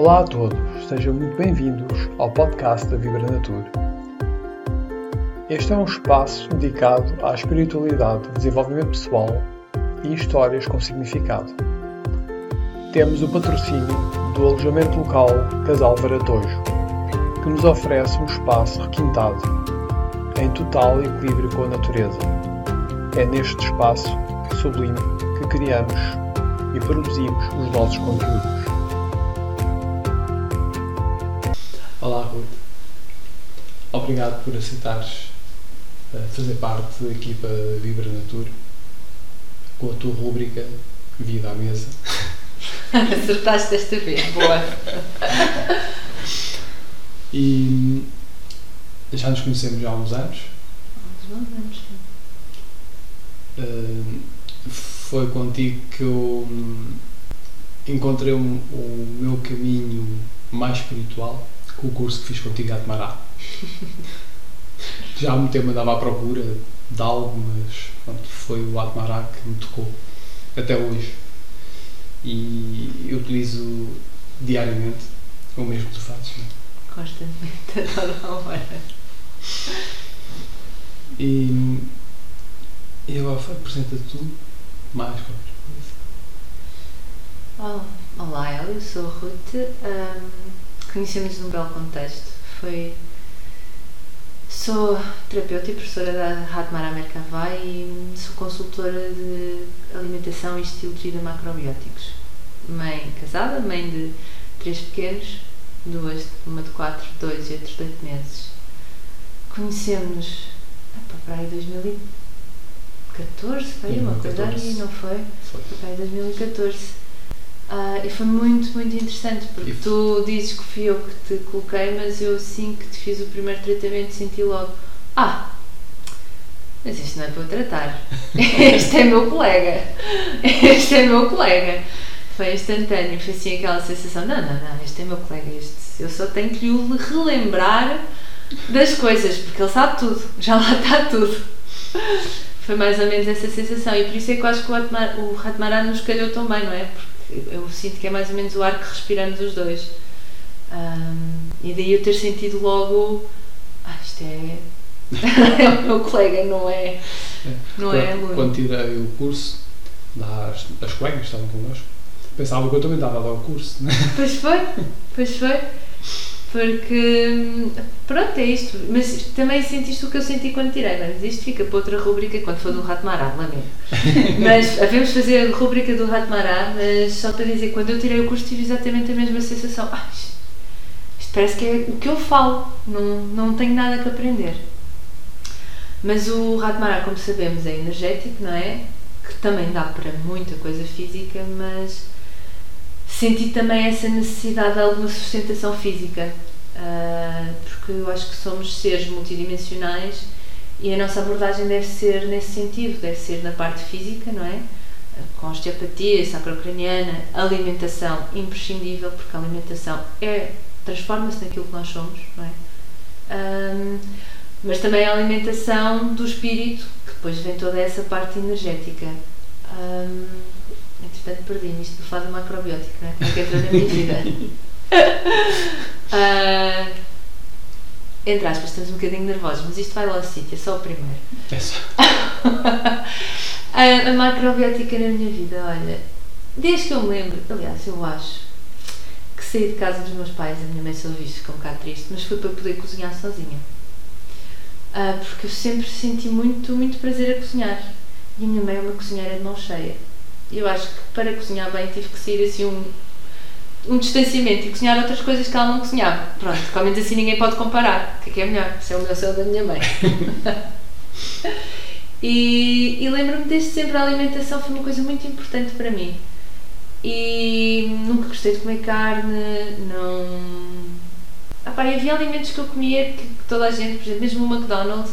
Olá a todos, sejam muito bem-vindos ao podcast da Vibra Natur. Este é um espaço dedicado à espiritualidade, desenvolvimento pessoal e histórias com significado. Temos o patrocínio do alojamento local Casal Varatojo, que nos oferece um espaço requintado, em total equilíbrio com a natureza. É neste espaço sublime que criamos e produzimos os nossos conteúdos. Obrigado por aceitares uh, fazer parte da equipa Vibra Natur com a tua rúbrica Vida à Mesa. Acertaste desta vez, boa. E já nos conhecemos já há uns anos. Há uns anos, sim. Uh, foi contigo que eu hum, encontrei o, o meu caminho mais espiritual com o curso que fiz contigo a Atmará. Já há muito tempo andava à procura de algo, mas pronto, foi o Atmará que me tocou até hoje. E eu utilizo diariamente o mesmo que tu fazes. Não é? Constantemente, a toda hora. E, e agora apresenta-te tu mais qualquer coisa. Olá, eu sou a Ruth. Um, Conhecemos num belo contexto. Foi. Sou terapeuta e professora da Radmara Mercavai e sou consultora de alimentação e estilo de vida macrobióticos. Mãe casada, mãe de três pequenos, duas, uma de quatro, dois e outros de oito meses. Conhecemos para aí 2014, foi uma coisa aí, não foi? Foi. Foi para aí 2014. Ah, e foi muito, muito interessante porque tu dizes que fui eu que te coloquei, mas eu assim que te fiz o primeiro tratamento senti logo: Ah, mas isto não é para eu tratar. Este é meu colega. Este é meu colega. Foi instantâneo, foi assim aquela sensação: Não, não, não, este é meu colega. Este, eu só tenho que lhe relembrar das coisas, porque ele sabe tudo, já lá está tudo. Foi mais ou menos essa sensação e por isso é que eu acho que o Ratmar- o Ratmará nos calhou tão bem, não é? Porque eu sinto que é mais ou menos o ar que respiramos os dois. Ahm, e daí eu ter sentido logo, ah, isto é, é o meu colega, não é, não é quando, aluno. quando tirei o curso, lá as, as colegas que estavam connosco, pensava que eu também estava a dar o curso. Né? Pois foi, pois foi. Porque, pronto, é isto. Mas também sentiste o que eu senti quando tirei, mas isto fica para outra rubrica quando for do Rato Mará, lamento. Mas havemos fazer a rubrica do Rato Mará, mas só para dizer, quando eu tirei o curso tive exatamente a mesma sensação. Ah, isto, isto parece que é o que eu falo, não, não tenho nada que aprender. Mas o Rato Mará, como sabemos, é energético, não é? Que também dá para muita coisa física, mas senti também essa necessidade de alguma sustentação física, ah, porque eu acho que somos seres multidimensionais e a nossa abordagem deve ser nesse sentido, deve ser na parte física, não é? Com osteopatia, sacrocraniana, alimentação imprescindível, porque a alimentação é, transforma-se naquilo que nós somos, não é? Ahm, mas também a alimentação do espírito, que depois vem toda essa parte energética. Ahm, entretanto, perdi-me isto do fado macrobiótico, não é? Como é que entrou na minha vida? Ah, entre aspas, estamos um bocadinho nervosos, mas isto vai lá ao sítio, é só o primeiro. É só. a, a macrobiótica na minha vida, olha, desde que eu me lembro, aliás, eu acho que saí de casa dos meus pais, a minha mãe só viu ficou um bocado triste, mas foi para poder cozinhar sozinha. Ah, porque eu sempre senti muito, muito prazer a cozinhar. E a minha mãe é uma cozinheira de mão cheia. Eu acho que para cozinhar bem tive que sair assim um, um distanciamento e cozinhar outras coisas que ela não cozinhava. Pronto, pelo menos assim ninguém pode comparar. O que é que é melhor? Se é o meu céu da minha mãe. E, e lembro-me desde sempre a alimentação foi uma coisa muito importante para mim. E nunca gostei de comer carne, não. Ah, pá, havia alimentos que eu comia que, que toda a gente, por exemplo, mesmo o McDonald's,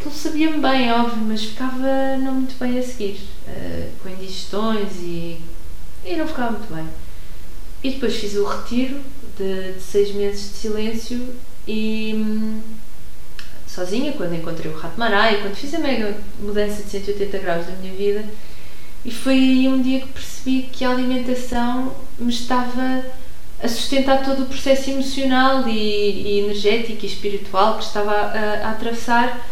que ele sabia-me bem, óbvio, mas ficava não muito bem a seguir, eh, com indigestões e, e não ficava muito bem. E depois fiz o retiro de, de seis meses de silêncio e hum, sozinha, quando encontrei o Rato Mará e quando fiz a mega mudança de 180 graus da minha vida. E foi aí um dia que percebi que a alimentação me estava a sustentar todo o processo emocional e, e energético e espiritual que estava a, a, atravessar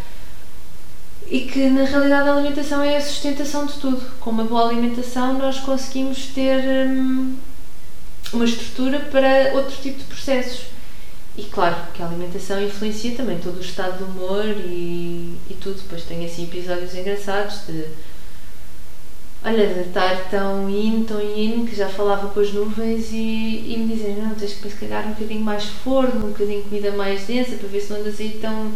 e que na realidade a alimentação é a sustentação de tudo. Com uma boa alimentação nós conseguimos ter hum, uma estrutura para outro tipo de processos. E claro que a alimentação influencia também todo o estado de humor e, e tudo. Depois tem assim episódios engraçados de olha, de estar tão in, tão in, que já falava com as nuvens e, e me dizem, não, tens que se calhar um bocadinho mais forno, um bocadinho de comida mais densa, para ver se não andas aí tão,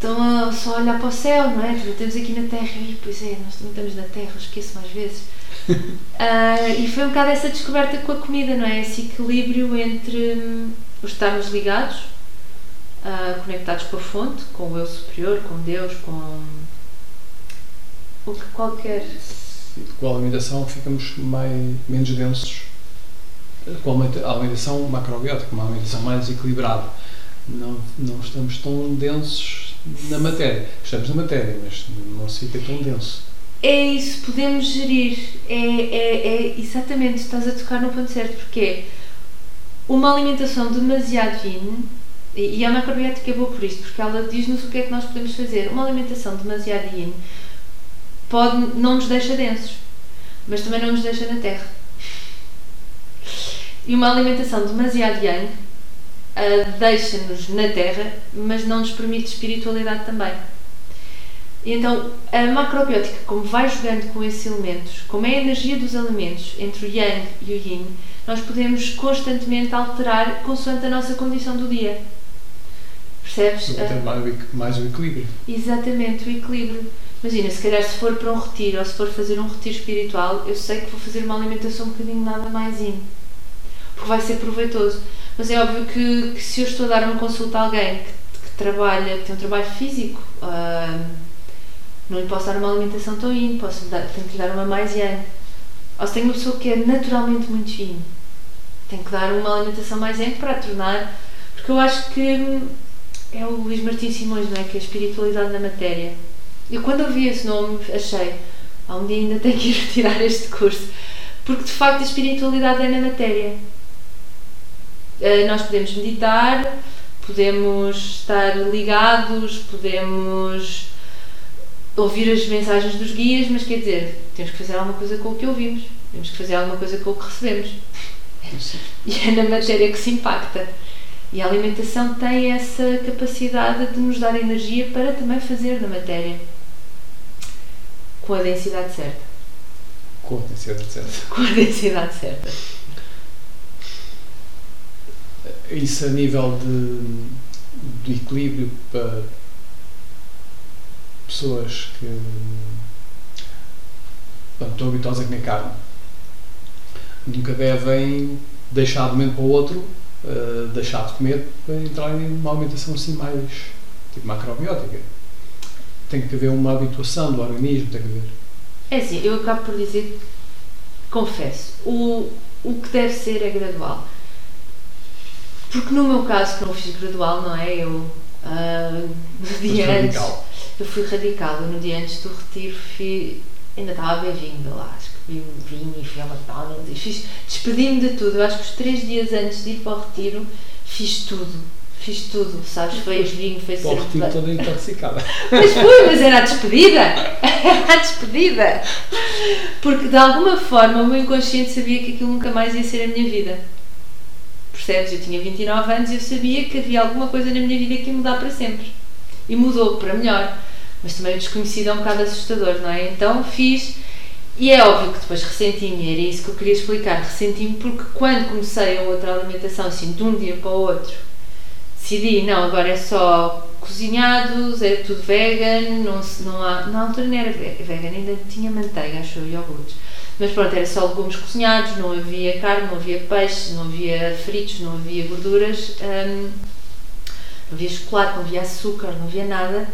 tão a só olhar para o céu, não é? Estamos aqui na Terra e, pois é, nós também estamos na Terra, esqueço mais vezes. uh, e foi um bocado essa descoberta com a comida, não é? Esse equilíbrio entre hum, os estarmos ligados, uh, conectados com a fonte, com o eu superior, com Deus, com o que qualquer com a alimentação ficamos mais, menos densos. Com a alimentação macrobiótica, uma alimentação mais equilibrada. Não, não estamos tão densos na matéria. Estamos na matéria, mas não fica tão denso. É isso, podemos gerir. É, é, é exatamente, estás a tocar no ponto certo, porque uma alimentação demasiado fina, e a macrobiótica é boa por isto, porque ela diz-nos o que é que nós podemos fazer. Uma alimentação demasiado yin pode, não nos deixa densos, mas também não nos deixa na terra. E uma alimentação demasiado yang uh, deixa-nos na terra, mas não nos permite espiritualidade também. E então, a macrobiótica, como vai jogando com esses elementos, como é a energia dos elementos entre o yang e o yin, nós podemos constantemente alterar consoante a nossa condição do dia. Percebes? Mais, mais o equilíbrio. Exatamente, o equilíbrio. Imagina, se calhar se for para um retiro ou se for fazer um retiro espiritual, eu sei que vou fazer uma alimentação um bocadinho nada mais in. Porque vai ser proveitoso. Mas é óbvio que, que se eu estou a dar uma consulta a alguém que, que trabalha, que tem um trabalho físico, uh, não lhe posso dar uma alimentação tão in, posso dar, tenho que lhe dar uma mais yang. Ou se tenho uma pessoa que é naturalmente muito fino, tenho que dar uma alimentação mais yang para a tornar. Porque eu acho que hum, é o Luís Martins Simões, não é? Que é a espiritualidade na matéria eu quando ouvi esse nome achei, há um dia ainda tenho que ir retirar este curso, porque de facto a espiritualidade é na matéria. Uh, nós podemos meditar, podemos estar ligados, podemos ouvir as mensagens dos guias, mas quer dizer, temos que fazer alguma coisa com o que ouvimos, temos que fazer alguma coisa com o que recebemos. E é na matéria que se impacta. E a alimentação tem essa capacidade de nos dar energia para também fazer na matéria com a densidade certa. Com a densidade certa. Com a densidade certa. Isso a nível de, de equilíbrio para pessoas que portanto, estão habituadas a comer carne. Nunca devem deixar de um momento para o outro, uh, deixar de comer para entrar em uma alimentação assim mais tipo macrobiótica tem que haver uma habituação do organismo, tem que haver. É assim, eu acabo por dizer, confesso, o, o que deve ser é gradual. Porque no meu caso, que não fiz gradual, não é? Eu, uh, no dia antes. Radical. Eu fui radical. Eu, no dia antes do retiro, fui, ainda estava a beber vinho lá. Acho que bebi um vinho e fui a McDonald's e fiz. Despedi-me de tudo. Eu acho que os três dias antes de ir para o retiro, fiz tudo Fiz tudo, sabes? Foi vinho, foi cerveja. Para o retiro toda intoxicada. Mas foi, mas era a despedida. Era a despedida. Porque de alguma forma o meu inconsciente sabia que aquilo nunca mais ia ser a minha vida. Percebes? Eu tinha 29 anos e eu sabia que havia alguma coisa na minha vida que ia mudar para sempre. E mudou para melhor. Mas também o desconhecido é um bocado assustador, não é? Então fiz. E é óbvio que depois ressenti-me, era isso que eu queria explicar. Ressenti-me porque quando comecei a outra alimentação, assim, de um dia para o outro, decidi, não, agora é só cozinhados, é tudo vegan, não, não há, na altura não era vegan, ainda tinha manteiga, acho eu, iogurtes. Mas pronto, era só legumes cozinhados, não havia carne, não havia peixe, não havia fritos, não havia gorduras, hum, não havia chocolate, não havia açúcar, não havia nada.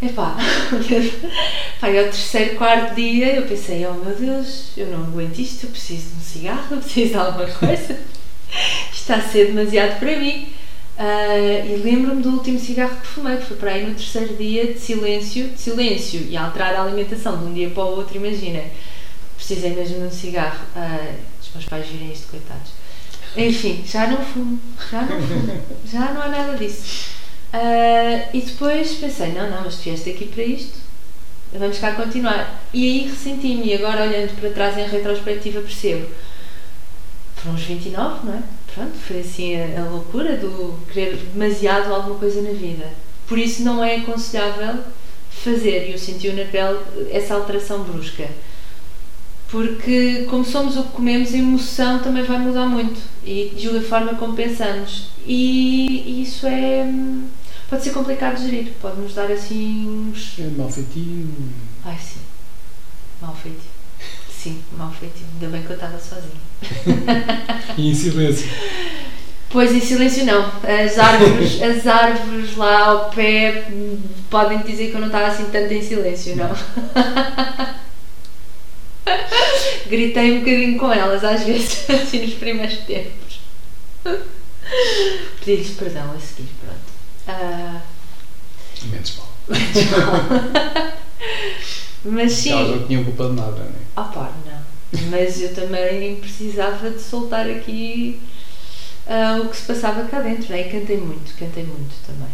Epá, pá, e ao terceiro, quarto dia eu pensei, oh meu Deus, eu não aguento isto, eu preciso de um cigarro, preciso de alguma coisa. Isto está a ser demasiado para mim. Uh, e lembro-me do último cigarro que fumei, que foi para aí no terceiro dia de silêncio, de silêncio e alterar a alimentação de um dia para o outro, imagina. Precisei mesmo de um cigarro. Uh, os meus pais virem isto, coitados. Enfim, já não fumo, já não fumo, já não há nada disso. Uh, e depois pensei, não, não, mas tu vieste aqui para isto, vamos cá continuar. E aí ressenti-me, e agora olhando para trás em retrospectiva percebo. Foram uns 29, não é? Pronto, foi assim a, a loucura do querer demasiado alguma coisa na vida. Por isso não é aconselhável fazer, e eu senti na pele essa alteração brusca. Porque, como somos o que comemos, a emoção também vai mudar muito e julga a forma como pensamos. E, e isso é. pode ser complicado de gerir, pode nos dar assim uns. É mal feitio. Ai, sim, mal feitio. Sim, mal feitio. Ainda bem que eu estava sozinha. e em silêncio. Pois em silêncio não. As árvores, as árvores lá ao pé podem dizer que eu não estava assim tanto em silêncio, não. Gritei um bocadinho com elas às vezes, assim nos primeiros tempos. Pedi-lhes perdão a seguir, pronto. Uh... Menos mal. Menos mal. Mas sim. Elas não tinham culpa de nada, não é? Ah pá, não. Mas eu também precisava de soltar aqui uh, o que se passava cá dentro, né? E cantei muito, cantei muito também.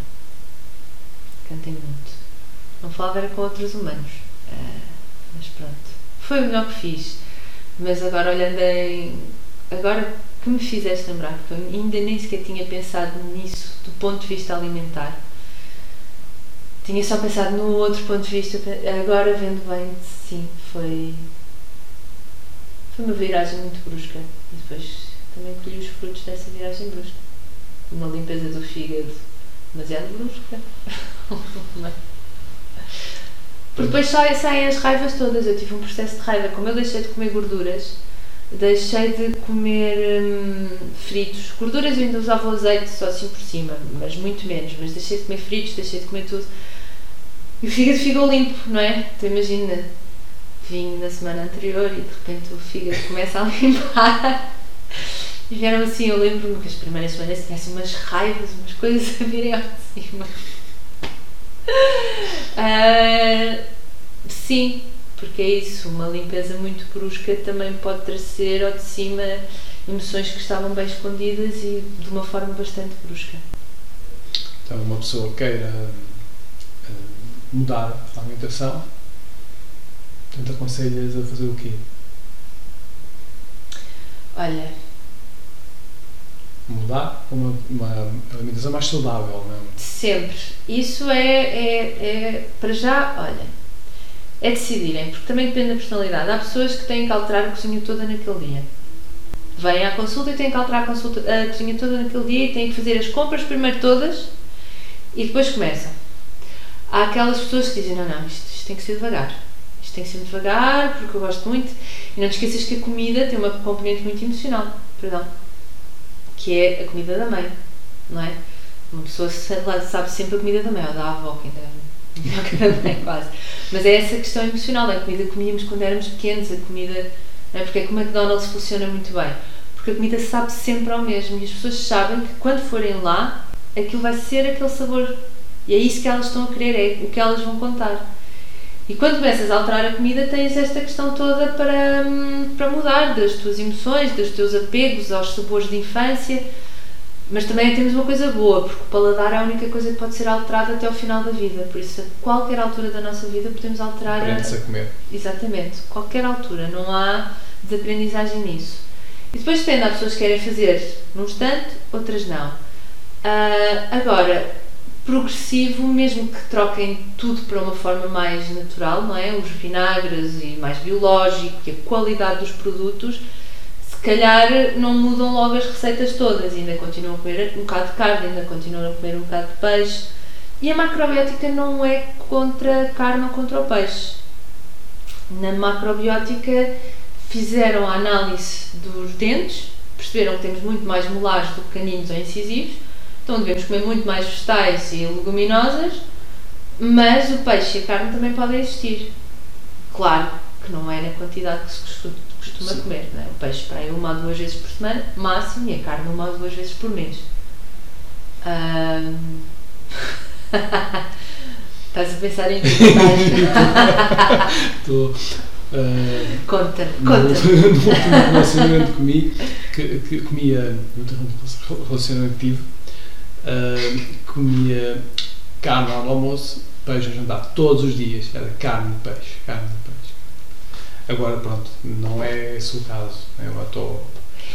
Cantei muito. Não falava era com outros humanos. Uh, mas pronto. Foi o melhor que fiz. Mas agora olhando em. Agora que me fizeste lembrar, porque eu ainda nem sequer tinha pensado nisso do ponto de vista alimentar. Tinha só pensado no outro ponto de vista. Agora vendo bem, sim, foi. Foi uma viragem muito brusca. E depois também colhi os frutos dessa viagem brusca. Uma limpeza do fígado demasiado brusca. Porque depois saem, saem as raivas todas. Eu tive um processo de raiva. Como eu deixei de comer gorduras, deixei de comer hum, fritos. Gorduras eu ainda usava o azeite só assim por cima, mas muito menos. Mas deixei de comer fritos, deixei de comer tudo. E o fígado ficou limpo, não é? Tu imagina, vim na semana anterior e de repente o fígado começa a limpar. E vieram assim, eu lembro-me que as primeiras semanas tinha assim umas raivas, umas coisas a virem ao de cima. Uh, sim, porque é isso, uma limpeza muito brusca também pode trazer ao de cima emoções que estavam bem escondidas e de uma forma bastante brusca. Então, uma pessoa queira mudar a alimentação, então aconselhas a fazer o quê? Olha, mudar uma, uma alimentação mais saudável, não é? Sempre. Isso é, é, é, para já, olha, é decidirem, porque também depende da personalidade. Há pessoas que têm que alterar a cozinha toda naquele dia. Vêm à consulta e têm que alterar a, consulta, a cozinha toda naquele dia e têm que fazer as compras primeiro todas e depois começam. Há aquelas pessoas que dizem, não, não, isto, isto tem que ser devagar. Isto tem que ser devagar, porque eu gosto muito. E não te esqueças que a comida tem uma componente muito emocional. Perdão que é a comida da mãe, não é? Uma pessoa sabe sempre a comida da mãe, ou da avó, que ainda é da mãe, quase. Mas é essa questão emocional, é a comida que comíamos quando éramos pequenos, a comida. Não é? Porque é que o McDonald's funciona muito bem. Porque a comida sabe sempre ao mesmo e as pessoas sabem que quando forem lá, aquilo vai ser aquele sabor. E é isso que elas estão a querer, é o que elas vão contar. E quando começas a alterar a comida, tens esta questão toda para, hum, para mudar das tuas emoções, dos teus apegos aos sabores de infância. Mas também temos uma coisa boa, porque o paladar é a única coisa que pode ser alterada até ao final da vida. Por isso, a qualquer altura da nossa vida, podemos alterar. Aprende-se a comer. Exatamente, qualquer altura. Não há desaprendizagem nisso. E depois depende, há pessoas que querem fazer num instante, outras não. Uh, agora, progressivo, mesmo que troquem tudo para uma forma mais natural, não é? Os vinagres e mais biológico e a qualidade dos produtos, se calhar não mudam logo as receitas todas, ainda continuam a comer um bocado de carne, ainda continuam a comer um bocado de peixe. E a macrobiótica não é contra a carne ou contra o peixe. Na macrobiótica fizeram a análise dos dentes, perceberam que temos muito mais molares do que caninos ou incisivos, então devemos comer muito mais vegetais e leguminosas, mas o peixe e a carne também podem existir. Claro que não é na quantidade que se costuma comer. É? O peixe para aí uma ou duas vezes por semana, máximo, e a carne uma ou duas vezes por mês. Um... Estás a pensar em Estou. Uh, conta, no, conta. no último relacionamento comigo, que, que comia, no relacionamento que tive, uh, comia carne ao almoço, peixe ao jantar, todos os dias, era carne e peixe, carne e peixe. Agora pronto, não é esse o caso, eu agora estou...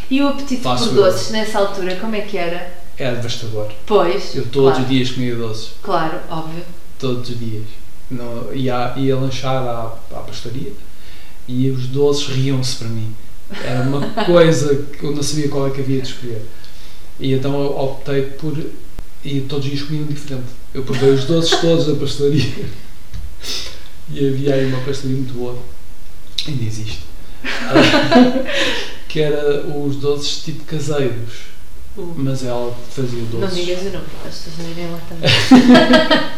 E o apetite por doces nessa altura, como é que era? É devastador. Pois, Eu todos claro, os dias comia doces, Claro, óbvio. todos os dias. Não, ia, ia lanchar à, à pastaria e os doces riam-se para mim. Era uma coisa que eu não sabia qual é que havia de escolher. E então eu optei por. E todos os dias comiam diferente. Eu provei os doces todos da pastelaria. E havia aí uma pastelaria muito boa. Ainda existe. que era os doces tipo caseiros. Mas ela fazia Não doces. digas o nome, porque as pessoas não irem lá também.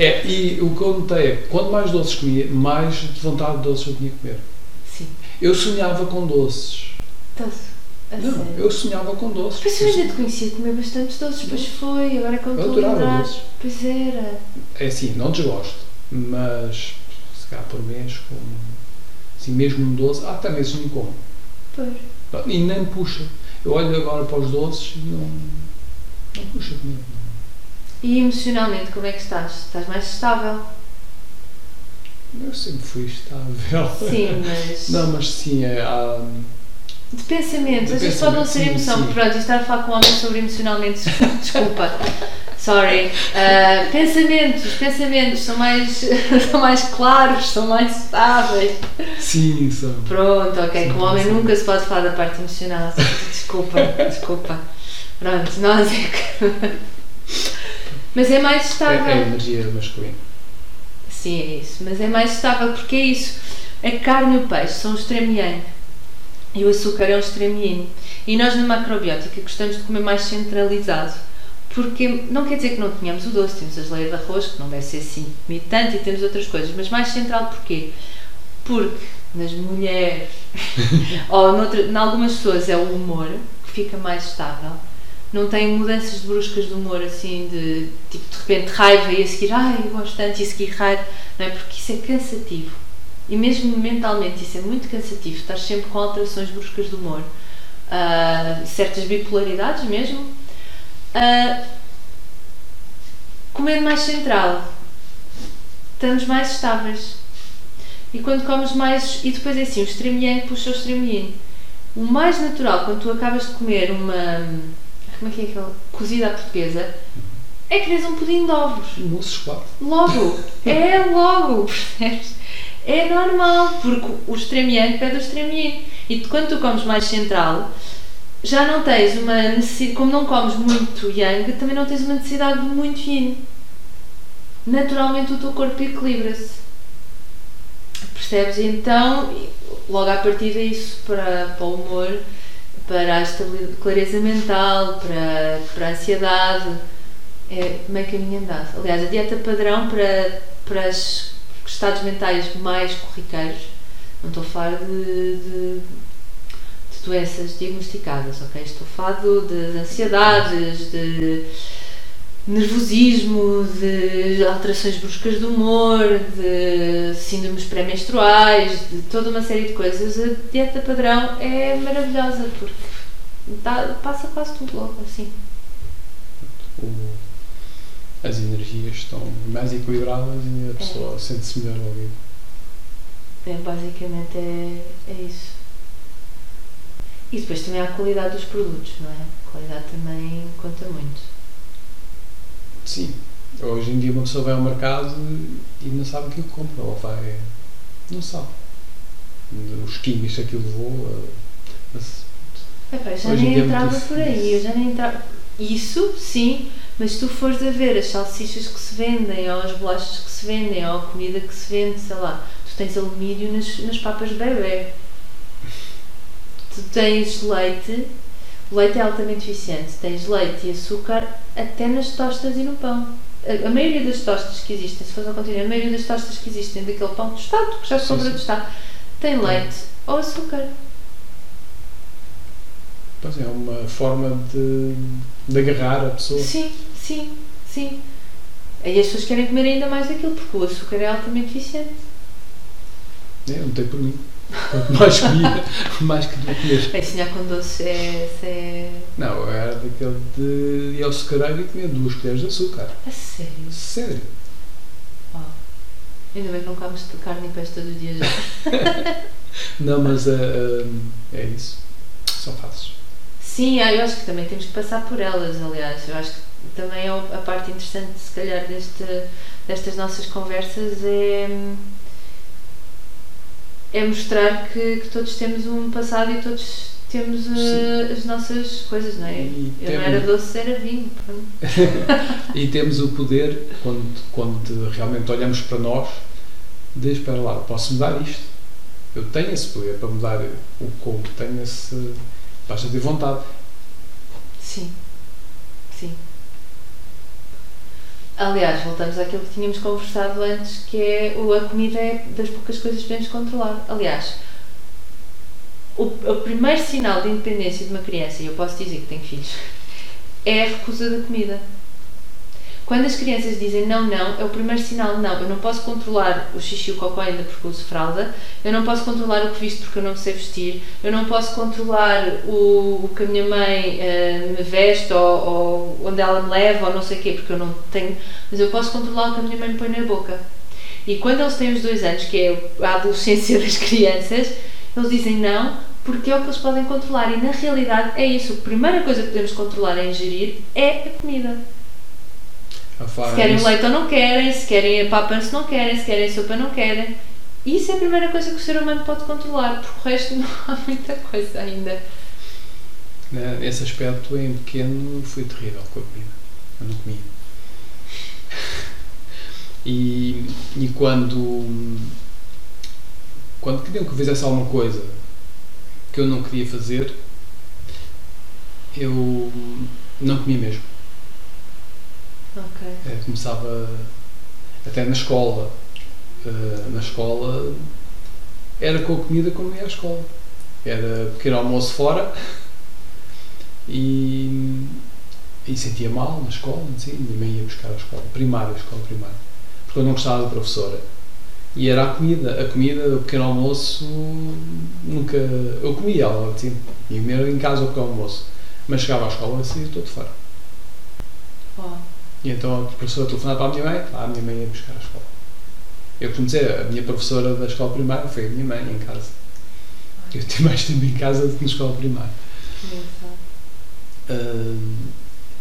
É, e o que eu notei é que quanto mais doces comia, mais de vontade de doces eu tinha que comer. Sim. Eu sonhava com doces. Doce. A Não, sério. eu sonhava com doces. Pois eu ainda te conhecia comer bastantes doces, depois foi, agora é que eu Eu estou a adorava lembrar. doces. Pois era. É assim, não desgosto, mas se calhar por mês, como assim, mesmo um doce, há até meses nem como. Pois. E nem puxa. Eu olho agora para os doces e não, não puxa comigo. E emocionalmente, como é que estás? Estás mais estável? Eu sempre fui estável. Sim, mas. Não, mas sim, é, há, De pensamentos, às vezes pode não ser emoção. sim. Pronto, estar a falar com um homem sobre emocionalmente, desculpa. Sorry. Ah, pensamentos, pensamentos são mais, são mais claros, são mais estáveis. sim, são. Pronto, ok. Sim, Com o homem sim. nunca se pode falar da parte emocional. Desculpa, desculpa. Pronto, nós é que. Mas é mais É, estável. é a energia masculina. Sim, é isso. Mas é mais estável porque é isso. A carne e o peixe são extremo yang e o açúcar é o extremo yin. E nós na macrobiótica gostamos de comer mais centralizado. Porque não quer dizer que não tenhamos o doce, temos as leiras de arroz, que não deve ser assim comido tanto, e temos outras coisas, mas mais central porquê? Porque nas mulheres ou noutra, em algumas pessoas é o humor que fica mais estável. Não tem mudanças bruscas de humor assim, de tipo de repente raiva e a seguir, ai, eu gosto tanto e a seguir raiva, não é? Porque isso é cansativo. E mesmo mentalmente isso é muito cansativo, estar sempre com alterações bruscas de humor, ah, certas bipolaridades mesmo. Comer mais central, estamos mais estáveis. E quando comes mais. E depois é assim, o extremo yang puxa o extremo yin. O mais natural, quando tu acabas de comer uma. Como é que é aquela? Cozida à portuguesa, é quereres um pudim de ovos. De chocolate. Logo! É logo! Percebes? É normal, porque o extremo yang pede o extremo yin. E quando tu comes mais central, já não tens uma necessidade. Como não comes muito yang, também não tens uma necessidade de muito yin. Naturalmente o teu corpo equilibra-se. Percebes? Então, logo à partida, isso para, para o humor, para a clareza mental, para, para a ansiedade, é meio caminho andado. Aliás, a dieta padrão para, para os estados mentais mais corriqueiros, não estou a falar de, de, de doenças diagnosticadas, ok? Estou a falar de, de ansiedades, de nervosismo, de alterações bruscas do humor, de síndromes pré-menstruais, de toda uma série de coisas. A dieta padrão é maravilhosa porque dá- passa quase tudo logo assim. As energias estão mais equilibradas e a pessoa sente-se melhor ao vivo. É, basicamente é, é isso. E depois também há a qualidade dos produtos, não é? A qualidade também conta muito. Sim. Hoje em dia uma pessoa vai ao mercado e não sabe o que é compra, ou vai. não sabe. Os químicos que aquilo levou. mas- Epá, eu já nem é entrava por aí, eu já nem entrava. Isso, sim, mas se tu fores a ver as salsichas que se vendem, ou as bolachas que se vendem, ou a comida que se vende, sei lá, tu tens alumínio nas, nas papas de bebê. Tu tens leite, o leite é altamente eficiente, tens leite e açúcar até nas tostas e no pão. A, a maioria das tostas que existem, se fores ao continente, a maioria das tostas que existem daquele pão tostado, que já sobra tostado, tem leite ou açúcar. Pois é, uma forma de, de agarrar a pessoa. Sim, sim, sim. Aí as pessoas querem comer ainda mais daquilo porque o açúcar é altamente eficiente. É, não tem por mim. Quanto mais comia, mais queria comer. Bem, sonhar com doces é. é... Não, era daquele de ir ao açucareiro e comia duas colheres de açúcar. A sério? Sério. Uau. Ainda bem que não comes de carne e peixe todos os dias. Não, mas ah, é isso. São fases. Sim, ah, eu acho que também temos que passar por elas, aliás. Eu acho que também é a parte interessante, se calhar, deste, destas nossas conversas é, é mostrar que, que todos temos um passado e todos temos eh, as nossas coisas, não é? E Eu não temos- era doce, era vinho. E temos o poder, quando, quando realmente olhamos para nós, de espera lá, posso mudar isto. Eu tenho esse poder para mudar o como, tenho esse. Basta ter vontade. Sim, sim. Aliás, voltamos àquilo que tínhamos conversado antes, que é a comida é das poucas coisas que podemos controlar. Aliás, o, o primeiro sinal de independência de uma criança, e eu posso dizer que tenho filhos, é a recusa da comida. Quando as crianças dizem não, não, é o primeiro sinal não. Eu não posso controlar o xixi e o cocó ainda porque uso fralda, eu não posso controlar o que visto porque eu não sei vestir, eu não posso controlar o, o que a minha mãe eh, me veste ou, ou onde ela me leva ou não sei o quê, porque eu não tenho, mas eu posso controlar o que a minha mãe me põe na boca. E quando eles têm os dois anos, que é a adolescência das crianças, eles dizem não porque é o que eles podem controlar. E na realidade é isso. A primeira coisa que podemos controlar e ingerir é a comida. Se querem nisso, leite ou não querem, se querem a papa se não querem, se querem sopa não querem. Isso é a primeira coisa que o ser humano pode controlar, porque o resto não há muita coisa ainda. né, Nesse aspecto, em pequeno, fui terrível com a comida. Eu não comia. E, e quando, quando queriam que eu fizesse alguma coisa que eu não queria fazer, eu não comia mesmo. Ok. Eh, começava até na escola. Eh, na escola era com a comida como ia à escola. Era pequeno almoço fora e, e sentia mal na escola, assim, minha mãe ia buscar a escola, primária, a escola primária, porque eu não gostava da professora. E era a comida, a comida, o pequeno almoço, nunca. Eu comia ela, assim, ia comer em casa o pequeno almoço, mas chegava à escola e saía todo fora. Uau. E então a professora telefonava para a minha mãe, a minha mãe ia buscar a escola. Eu costumo dizer, a minha professora da escola primária foi a minha mãe em casa. Eu tenho mais tempo em casa do que na escola primária. Ahm,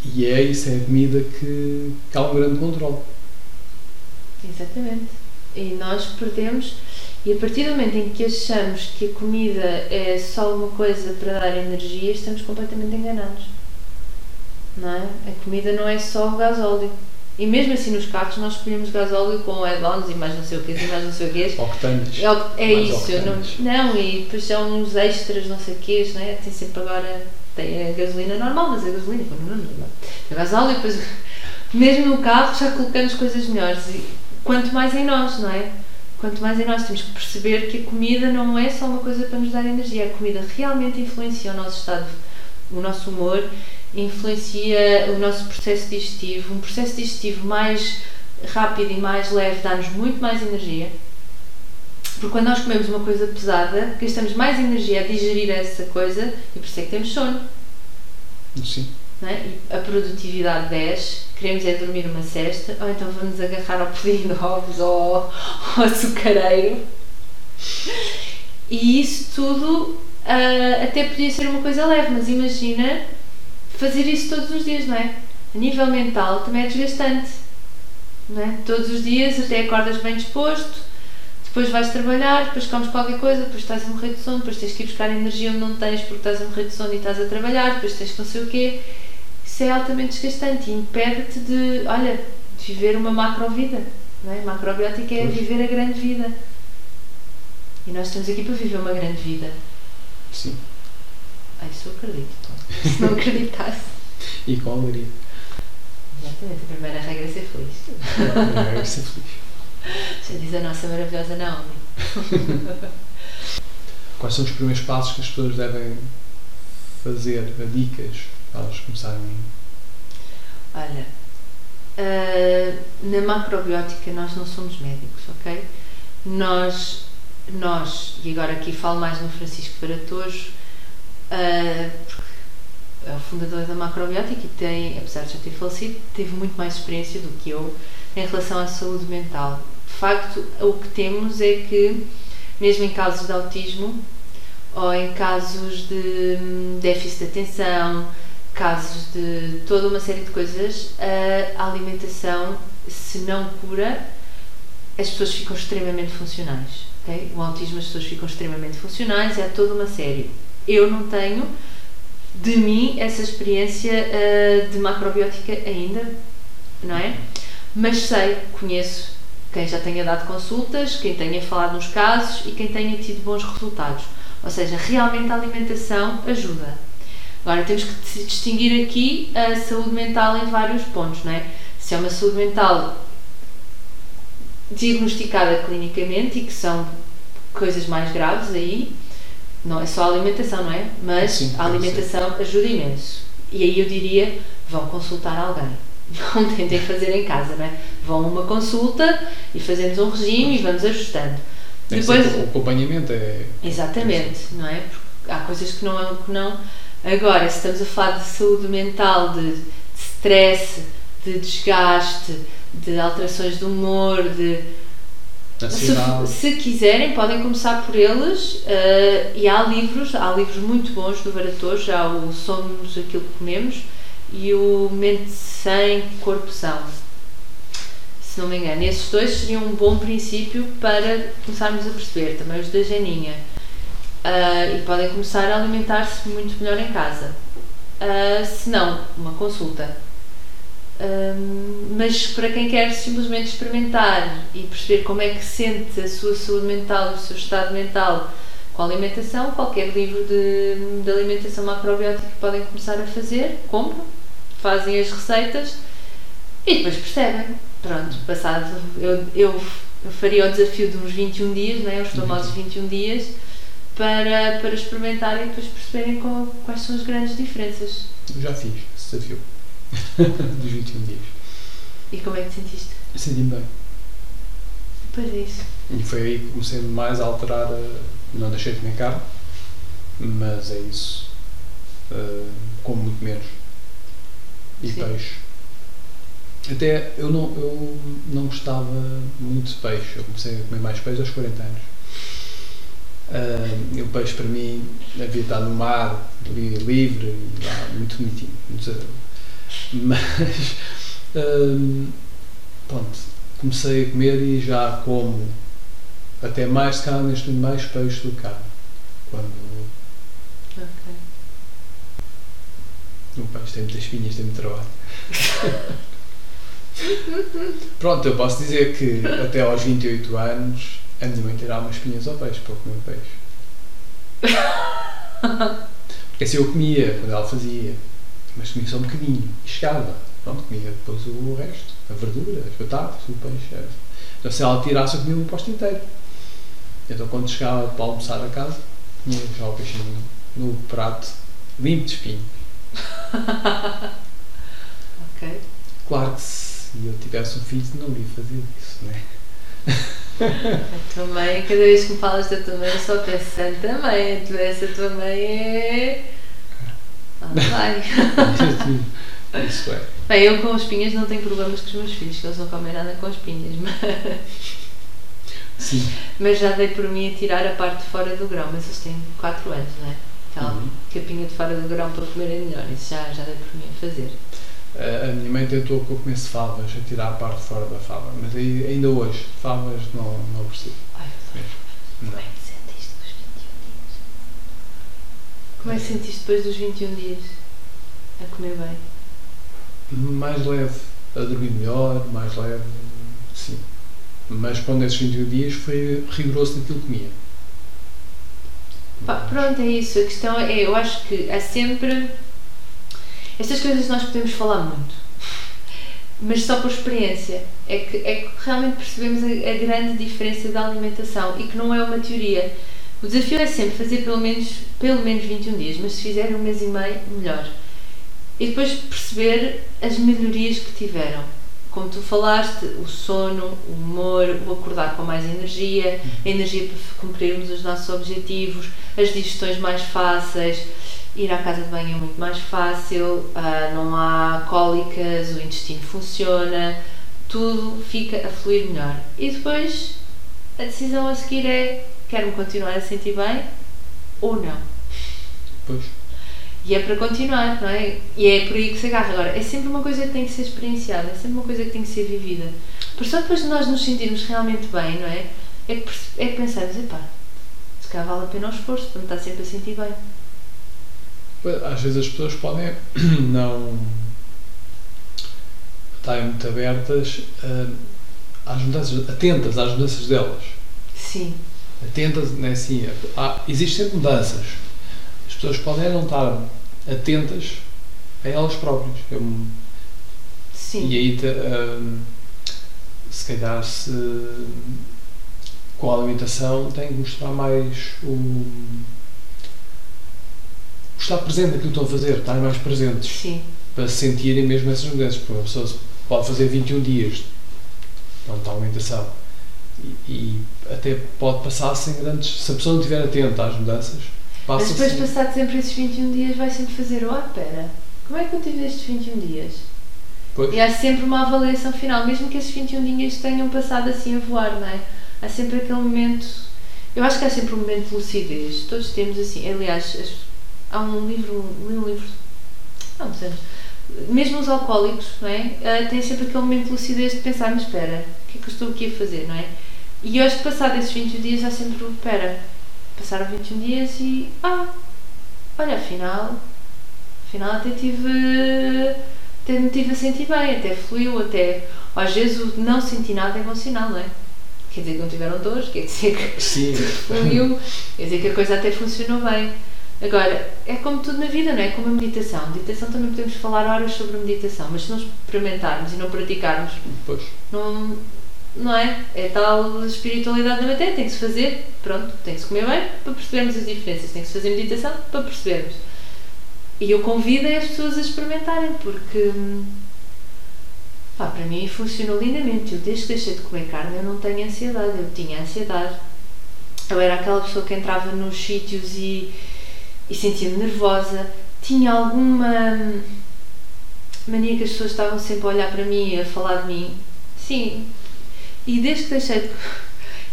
e é isso, é a comida que, que há um grande controle. Exatamente. E nós perdemos, e a partir do momento em que achamos que a comida é só uma coisa para dar energia, estamos completamente enganados. Não é? A comida não é só o gasóleo. E mesmo assim nos carros nós escolhemos gasóleo com add-ons e mais não sei o quê, e mais não sei o. É, o- é Mais isso, não, não, e depois são uns extras, não sei o quê, não é? Tem sempre agora, tem a gasolina normal, mas a gasolina, não, não, não, a gasóleo, e depois, mesmo no carro, já colocamos coisas melhores. E quanto mais em nós, não é? Quanto mais em nós, temos que perceber que a comida não é só uma coisa para nos dar energia, a comida realmente influencia o nosso estado, o nosso humor, influencia o nosso processo digestivo. Um processo digestivo mais rápido e mais leve dá-nos muito mais energia. Porque quando nós comemos uma coisa pesada, gastamos mais energia a digerir essa coisa e por isso é que temos sono. Sim. Não é? E a produtividade desce, queremos é dormir uma cesta, ou então vamos agarrar ao pudim de ovos ou ao, açucareiro. E isso tudo ah, até podia ser uma coisa leve, mas imagina fazer isso todos os dias, não é? A nível mental também é desgastante. Não é? Todos os dias até acordas bem disposto, depois vais trabalhar, depois comes qualquer coisa, depois estás a morrer de sono, depois tens que ir buscar energia onde não tens porque estás a morrer de sono e estás a trabalhar, depois tens que não sei o quê. Isso é altamente desgastante e impede-te de, olha, de viver uma macrovida. Não é? Macrobiótica é viver a grande vida. E nós estamos aqui para viver uma grande vida. Sim. Ah, isso eu acredito. Se não acreditasse. E com alegria. Exatamente, a primeira regra é ser feliz. É ser feliz. Já diz a nossa maravilhosa Naomi. Quais são os primeiros passos que as pessoas devem fazer, dicas, para elas começarem Olha, ah, na macrobiótica nós não somos médicos, ok? Nós nós, e agora aqui falo mais no Francisco Baratojo, uh, porque é o fundador da macrobiótica e tem, apesar de já ter falecido, teve muito mais experiência do que eu em relação à saúde mental. De facto, o que temos é que, mesmo em casos de autismo ou em casos de hum, déficit de atenção, casos de toda uma série de coisas, a alimentação, se não cura, as pessoas ficam extremamente funcionais. Okay? O autismo, as pessoas ficam extremamente funcionais, é toda uma série. Eu não tenho de mim essa experiência uh, de macrobiótica ainda, não é? Mas sei, conheço quem já tenha dado consultas, quem tenha falado nos casos e quem tenha tido bons resultados. Ou seja, realmente a alimentação ajuda. Agora temos que distinguir aqui a saúde mental em vários pontos, não é? Se é uma saúde mental diagnosticada clinicamente e que são coisas mais graves aí, não é só a alimentação, não é? Mas Sim, a alimentação ser. ajuda imenso. E aí eu diria, vão consultar alguém. Não tentem fazer em casa, não é? Vão a uma consulta e fazemos um regime e vamos ajustando. Depois, o acompanhamento é. Exatamente, não é? Porque há coisas que não, que não. Agora, se estamos a falar de saúde mental, de, de stress, de desgaste, de alterações de humor, de se, se, quiserem, podem começar por eles. Uh, e há livros, há livros muito bons do Barator, já o Somos Aquilo que Comemos e o Mente Sem, Corpo São. Se não me engano, esses dois seriam um bom princípio para começarmos a perceber. Também os da Janinha. Uh, e podem começar a alimentar-se muito melhor em casa. Uh, se não, uma consulta um, mas para quem quer simplesmente experimentar e perceber como é que sente a sua saúde mental, o seu estado mental com a alimentação, qualquer livro de, de alimentação macrobiótica que podem começar a fazer, compram, fazem as receitas e depois percebem. Pronto, passado, eu, eu, eu faria o desafio de uns 21 dias, né, os famosos 21 dias, para, para experimentarem e depois perceberem qual, quais são as grandes diferenças. Eu já fiz esse desafio. dos 21 dias. E como é que te sentiste? Senti-me bem. Pois é isso. E foi aí que comecei mais a alterar. Não deixei de comer carne, mas é isso. Uh, como muito menos. E Sim. peixe. Até eu não, eu não gostava muito de peixe. Eu comecei a comer mais peixe aos 40 anos. Uh, o peixe para mim havia estar no mar, livre, muito bonitinho. Muito, mas hum, pronto, comecei a comer e já como até mais carne, neste momento mais peixe do que carne. Quando okay. o peixe tem muitas espinhas, tem muito trabalho. Pronto, eu posso dizer que até aos 28 anos a minha mãe tirava umas espinhas ao peixe para comer peixe. Porque assim eu comia quando ela fazia mas comia só um bocadinho e chegava. Pronto, comia depois o resto, a verdura, as batatas, o peixe. Então se ela tirasse, eu comia o posto inteiro. Então quando chegava para almoçar a casa, tinha já o peixinho no prato, limpo de espinho. ok. Claro que se eu tivesse um filho, não ia fazer isso, não é? A tua mãe, cada vez que me falas da tua mãe, eu só penso, Santa Mãe, essa tua mãe é ah, vai. Isso é. Bem, eu com espinhas não tenho problemas com os meus filhos, que eles não comem nada com espinhas, mas. Sim. Mas já dei por mim a tirar a parte de fora do grão, mas eles têm 4 anos, não é? Então, uhum. capinha de fora do grão para comer é melhor, isso já, já dei por mim a fazer. A minha mãe tentou que eu comesse favas, a tirar a parte de fora da fava, mas ainda hoje, favas não, não percebo. Ai, não. Não. Como é que sentiste depois dos 21 dias a comer bem? Mais leve, a dormir melhor, mais leve, sim. Mas quando esses 21 dias foi rigoroso naquilo que comia. Pá, pronto, é isso. A questão é, eu acho que há sempre. Estas coisas nós podemos falar muito, mas só por experiência. É que, é que realmente percebemos a, a grande diferença da alimentação e que não é uma teoria o desafio é sempre fazer pelo menos, pelo menos 21 dias, mas se fizerem um mês e meio, melhor. E depois perceber as melhorias que tiveram como tu falaste, o sono, o humor, o acordar com mais energia, a energia para cumprirmos os nossos objetivos, as digestões mais fáceis, ir à casa de banho é muito mais fácil, ah, não há cólicas, o intestino funciona, tudo fica a fluir melhor. E depois a decisão a seguir é quero-me continuar a sentir bem ou não. Pois. E é para continuar, não é? E é por aí que se agarra. Agora, é sempre uma coisa que tem que ser experienciada, é sempre uma coisa que tem que ser vivida. Por só depois de nós nos sentirmos realmente bem, não é? É que, é que pensarmos, epá, se calhar vale a pena o esforço para me estar sempre a sentir bem. Às vezes as pessoas podem não estarem muito abertas ah, às mudanças, atentas às mudanças delas. Sim, Atentas, não é assim? Há, existem sempre mudanças. As pessoas podem não estar atentas a elas próprias. É um- sim. E aí, hum, se calhar, se, com a alimentação, tem que mostrar mais o, o estar presente naquilo que estão a fazer, estar mais presentes, Sim, para sentirem mesmo essas mudanças. Porque uma pessoa pode fazer 21 dias pronto, a alimentação e, e até pode passar sem grandes. Se a pessoa não estiver atenta às mudanças, passa mas depois, sem- passado sempre esses 21 dias, vai sempre fazer, oh, espera, como é que eu tive estes 21 dias? Pois. E há sempre uma avaliação final, mesmo que esses 21 dias tenham passado assim a voar, não é? Há sempre aquele momento. Eu acho que há sempre um momento de lucidez. Todos temos assim. Aliás, há um livro, li um livro há uns anos. Mesmo os alcoólicos, não é? Ah, têm sempre aquele momento de lucidez de pensar, mas espera, o que é que eu estou aqui a fazer, não é? E eu acho que passado esses 21 dias há sempre o espera. Passaram 21 dias e. Ah, olha, afinal. Afinal até tive até me tive a sentir bem, até fluiu, até. Às vezes o não sentir nada é bom sinal, não é? Quer dizer que não tiveram dores, quer dizer que Sim, fluiu, quer dizer que a coisa até funcionou bem. Agora, é como tudo na vida, não é? Como a meditação. Meditação também podemos falar horas sobre a meditação, mas se não experimentarmos e não praticarmos, pois. não, não é? É tal espiritualidade da matéria, tem que se fazer, pronto, tem que se comer bem para percebermos as diferenças, tem que se fazer meditação para percebermos. E eu convido as pessoas a experimentarem, porque pá, para mim funcionou lindamente. Eu desde que deixei de comer carne eu não tenho ansiedade, eu tinha ansiedade. Eu era aquela pessoa que entrava nos sítios e, e sentia-me nervosa, tinha alguma mania que as pessoas estavam sempre a olhar para mim, a falar de mim. Sim. E desde que deixei de...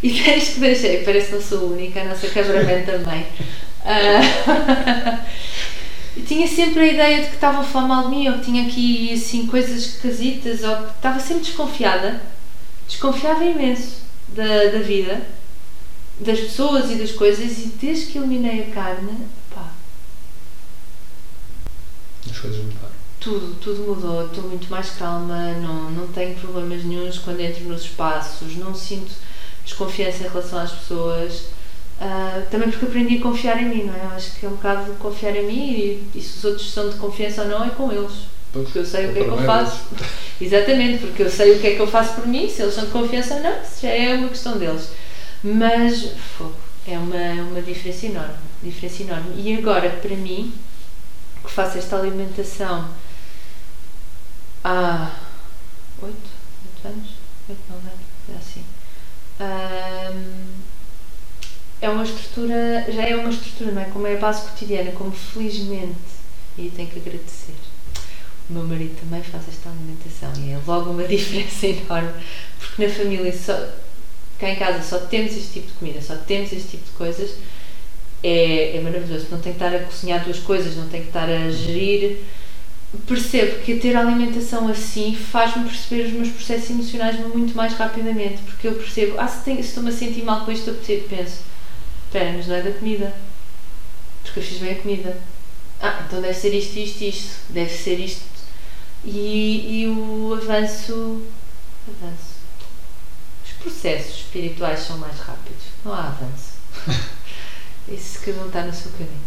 E desde que deixei, parece que não sou única, a nossa cameraman também. Eu tinha sempre a ideia de que estavam a falar mal de mim, ou que tinha aqui assim coisas esquisitas, ou que estava sempre desconfiada. Desconfiava imenso da, da vida, das pessoas e das coisas, e desde que eliminei a carne, pá, As coisas mudaram. Tudo, tudo mudou, estou muito mais calma, não, não tenho problemas nenhums quando entro nos espaços, não sinto desconfiança em relação às pessoas. Ah, também porque aprendi a confiar em mim, não é? Acho que é um bocado de confiar em mim e, e se os outros são de confiança ou não é com eles. Pois. Porque eu sei o que é que eu faço. Exatamente, porque eu sei o que é que eu faço por mim, se eles são de confiança ou não, isso já é uma questão deles. Mas fogo, é uma, uma diferença enorme, diferença enorme. E agora, para mim, que faço esta alimentação há oito, oito anos, oito, nove anos, é assim. Ahm, é uma estrutura, já é uma estrutura, não é? Como é a base cotidiana, como felizmente, e tenho que agradecer. O meu marido também faz esta alimentação e é logo uma diferença enorme, porque na família, só, cá em casa, só temos este tipo de comida, só temos este tipo de coisas, é, é maravilhoso. Não tem que estar a cozinhar duas coisas, não tem que estar a gerir. Percebo que ter a alimentação assim faz-me perceber os meus processos emocionais muito mais rapidamente, porque eu percebo, ah, se, tenho, se estou-me a sentir mal com isto, eu penso, espera, mas não é da comida, porque eu fiz bem a comida. Ah, então deve ser isto, isto, isto, deve ser isto. E, e o avanço, avanço. Os processos espirituais são mais rápidos, não há avanço. Isso cada um está no seu caminho.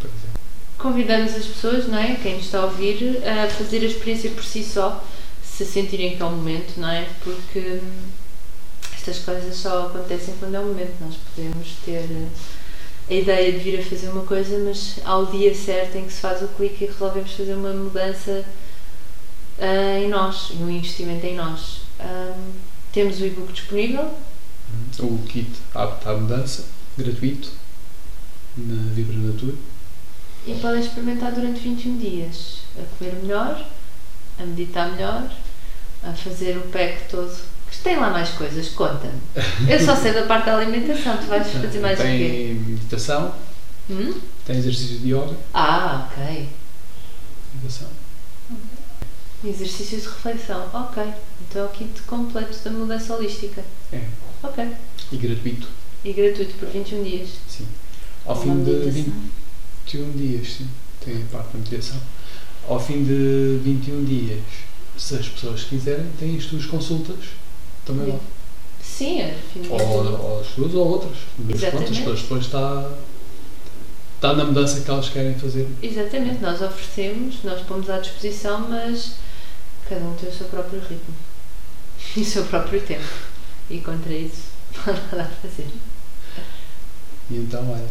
Pois é. Convidamos as pessoas, não é? Quem nos está a ouvir, a fazer a experiência por si só, se sentirem que é o momento, não é? Porque hum, estas coisas só acontecem quando é o momento. Nós podemos ter eh, a ideia de vir a fazer uma coisa, mas ao dia certo em que se faz o clique e resolvemos fazer uma mudança, ah, em nós, no investimento em nós. Ahm, temos o e-book disponível, O kit apto à mudança, gratuito, na Vibra Natura. E podem experimentar durante 21 dias a comer melhor, a meditar melhor, a fazer o pack todo. Mas tem lá mais coisas, conta-me. Eu só sei da parte da alimentação, tu vais fazer mais o quê? tem meditação, Hum? tem exercício de yoga, Ah, ok. meditação. Exercícios de reflexão, ok. Então é o kit completo da mudança holística. É. Ok. E gratuito, E gratuito por 21 dias. sim. Ao Uma fim de meditação. 21 dias, sim. Tem a parte da meditação. Ao fim de 21 dias, se as pessoas quiserem, têm as suas consultas também lá. Sim, é Ou, ou as suas ou outras. Mas pronto, as pessoas depois está, está na mudança que elas querem fazer. Exatamente, nós oferecemos, nós pomos à disposição, mas cada um tem o seu próprio ritmo e o seu próprio tempo. E contra isso não há nada a fazer. E então, olha,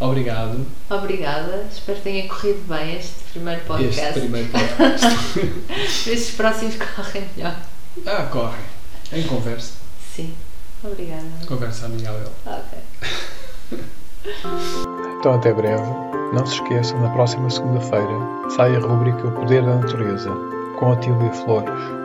obrigado. Obrigada, espero que tenha corrido bem este primeiro podcast. Este primeiro podcast. Estes próximos correm melhor. ah, corre. Em conversa. Sim, obrigada. Conversa amigável. Ok. Então até breve. Não se esqueçam, na próxima segunda-feira sai a rubrica O Poder da Natureza, com Atília Flores.